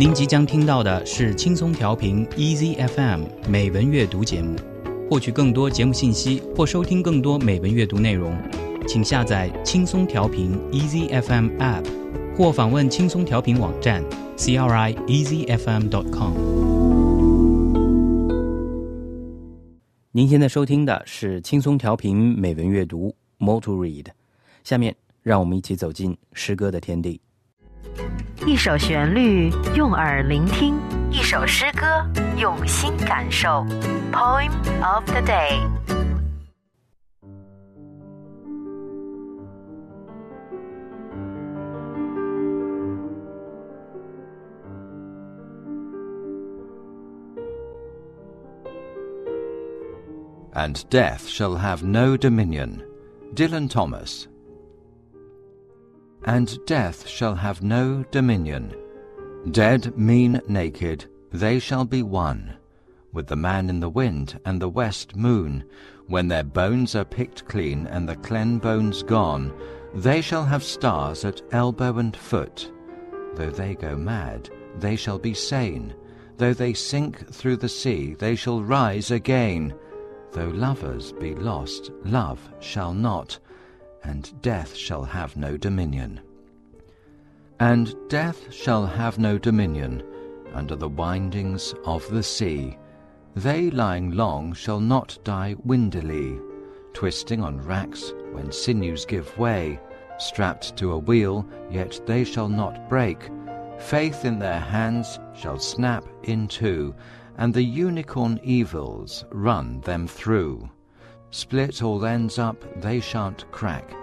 您即将听到的是轻松调频 Easy FM 美文阅读节目。获取更多节目信息或收听更多美文阅读内容，请下载轻松调频 Easy FM App，或访问轻松调频网站 c r i easy f m dot com。您现在收听的是轻松调频美文阅读 Motor Read。下面让我们一起走进诗歌的天地。一首旋律，用耳聆听；一首诗歌，用心感受。Poem of the day。And death shall have no dominion. Dylan Thomas. And death shall have no dominion. Dead mean naked, they shall be one with the man in the wind and the west moon. When their bones are picked clean and the clen bones gone, they shall have stars at elbow and foot. Though they go mad, they shall be sane. Though they sink through the sea, they shall rise again. Though lovers be lost, love shall not, and death shall have no dominion. And death shall have no dominion under the windings of the sea. They lying long shall not die windily, twisting on racks when sinews give way, strapped to a wheel, yet they shall not break. Faith in their hands shall snap in two, and the unicorn evils run them through. Split all ends up, they shan't crack,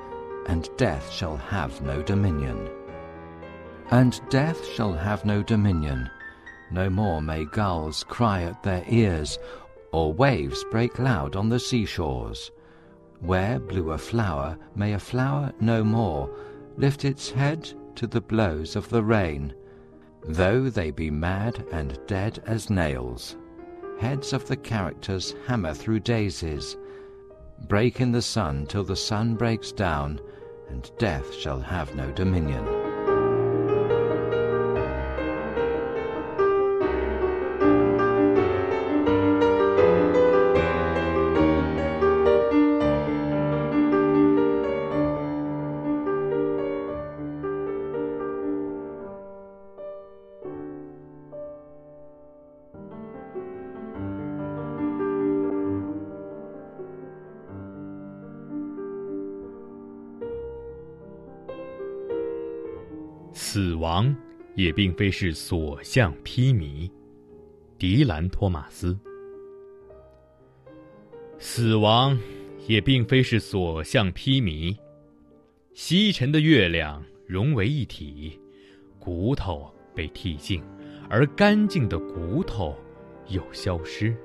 and death shall have no dominion. And death shall have no dominion no more may gulls cry at their ears, or waves break loud on the seashores. Where blew a flower, may a flower no more lift its head to the blows of the rain, though they be mad and dead as nails. Heads of the characters hammer through daisies, break in the sun till the sun breaks down, and death shall have no dominion. 死亡也并非是所向披靡，迪兰·托马斯。死亡也并非是所向披靡，西沉的月亮融为一体，骨头被剔净，而干净的骨头又消失。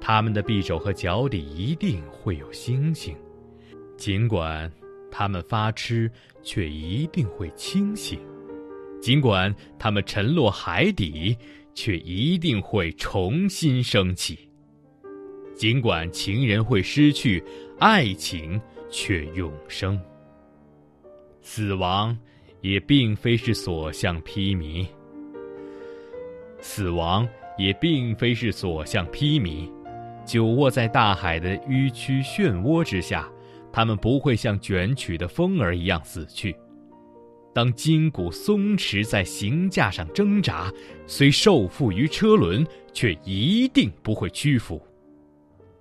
他们的匕首和脚底一定会有星星，尽管。他们发痴，却一定会清醒；尽管他们沉落海底，却一定会重新升起；尽管情人会失去，爱情却永生。死亡也并非是所向披靡，死亡也并非是所向披靡，久卧在大海的迂曲漩涡之下。他们不会像卷曲的风儿一样死去。当筋骨松弛在行架上挣扎，虽受缚于车轮，却一定不会屈服。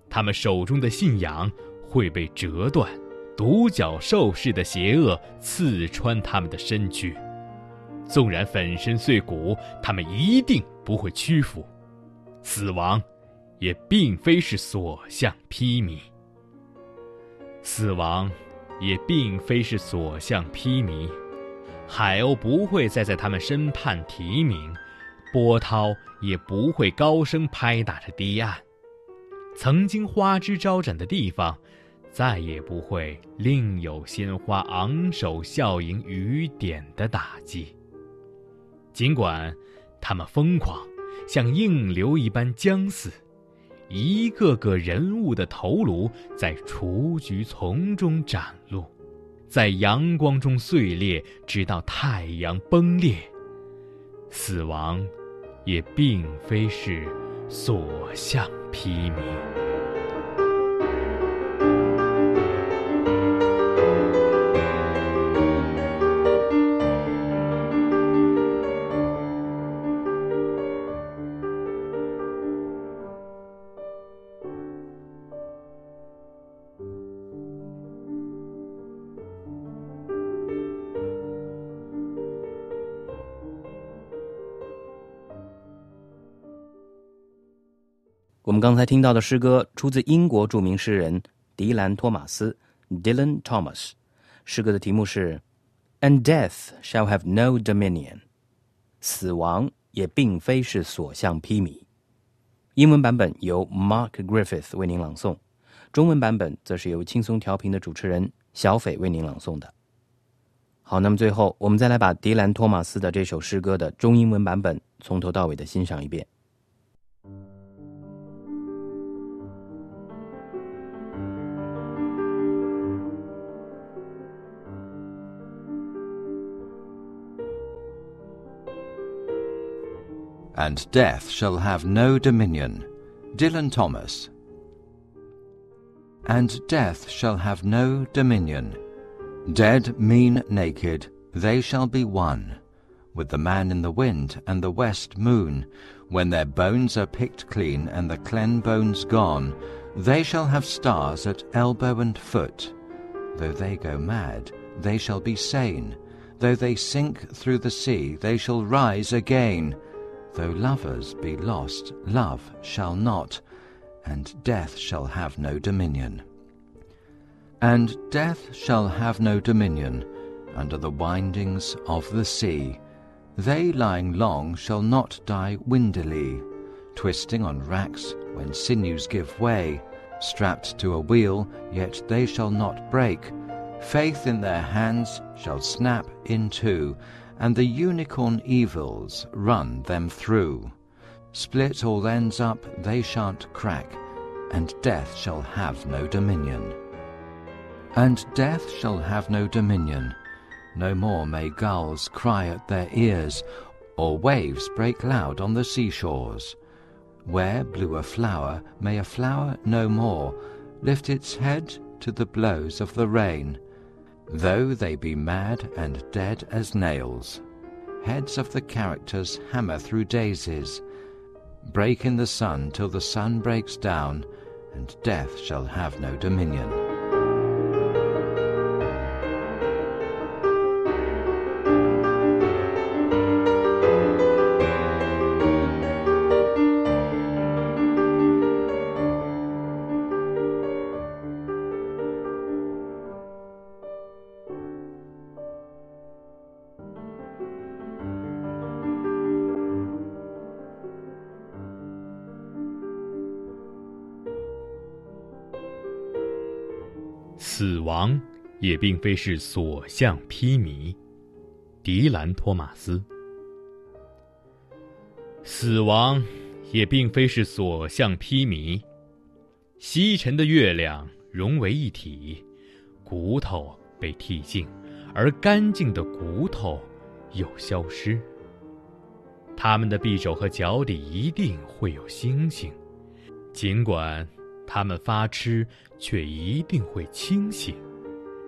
他们手中的信仰会被折断，独角兽似的邪恶刺穿他们的身躯。纵然粉身碎骨，他们一定不会屈服。死亡，也并非是所向披靡。死亡，也并非是所向披靡。海鸥不会再在他们身畔啼鸣，波涛也不会高声拍打着堤岸。曾经花枝招展的地方，再也不会另有鲜花昂首笑迎雨点的打击。尽管他们疯狂，像硬流一般将死。一个个人物的头颅在雏菊丛中展露，在阳光中碎裂，直到太阳崩裂。死亡也并非是所向披靡。我们刚才听到的诗歌出自英国著名诗人迪兰·托马斯 （Dylan Thomas）。诗歌的题目是 “And death shall have no dominion”，死亡也并非是所向披靡。英文版本由 Mark Griffith 为您朗诵，中文版本则是由轻松调频的主持人小斐为您朗诵的。好，那么最后我们再来把迪兰·托马斯的这首诗歌的中英文版本从头到尾的欣赏一遍。And death shall have no dominion. Dylan Thomas. And death shall have no dominion. Dead, mean, naked, they shall be one, with the man in the wind and the west moon. When their bones are picked clean and the clen bones gone, they shall have stars at elbow and foot. Though they go mad, they shall be sane. Though they sink through the sea, they shall rise again. Though lovers be lost, love shall not, and death shall have no dominion. And death shall have no dominion under the windings of the sea. They lying long shall not die windily, twisting on racks when sinews give way, strapped to a wheel, yet they shall not break. Faith in their hands shall snap in two, and the unicorn evils run them through. Split all ends up, they shan't crack, and death shall have no dominion. And death shall have no dominion. No more may gulls cry at their ears, or waves break loud on the seashores. Where blew a flower, may a flower no more lift its head to the blows of the rain though they be mad and dead as nails. Heads of the characters hammer through daisies, break in the sun till the sun breaks down, and death shall have no dominion. 死亡也并非是所向披靡。迪兰·托马斯。死亡也并非是所向披靡。西沉的月亮融为一体，骨头被剔净，而干净的骨头又消失。他们的匕首和脚底一定会有星星，尽管。他们发痴，却一定会清醒；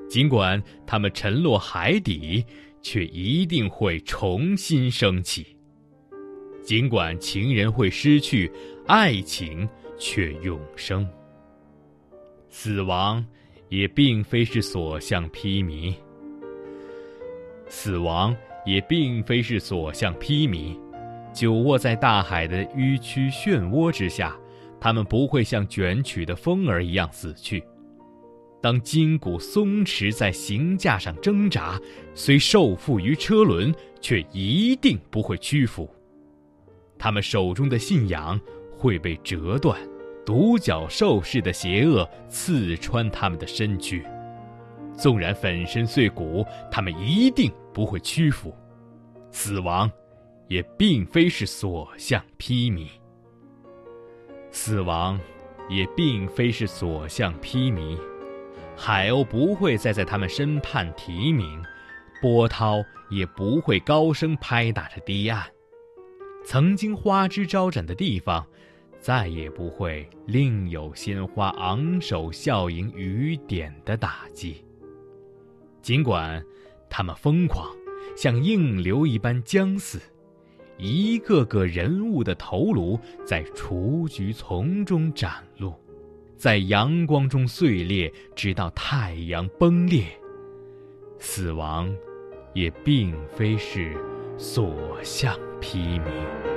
尽管他们沉落海底，却一定会重新升起；尽管情人会失去，爱情却永生。死亡也并非是所向披靡。死亡也并非是所向披靡，久卧在大海的迂曲漩涡之下。他们不会像卷曲的风儿一样死去。当筋骨松弛在行架上挣扎，虽受缚于车轮，却一定不会屈服。他们手中的信仰会被折断，独角兽似的邪恶刺穿他们的身躯。纵然粉身碎骨，他们一定不会屈服。死亡，也并非是所向披靡。死亡，也并非是所向披靡。海鸥不会再在他们身畔啼鸣，波涛也不会高声拍打着堤岸。曾经花枝招展的地方，再也不会另有鲜花昂首笑迎雨点的打击。尽管他们疯狂，像硬流一般将死，一个个人物的头颅在雏菊丛中展露，在阳光中碎裂，直到太阳崩裂。死亡，也并非是所向披靡。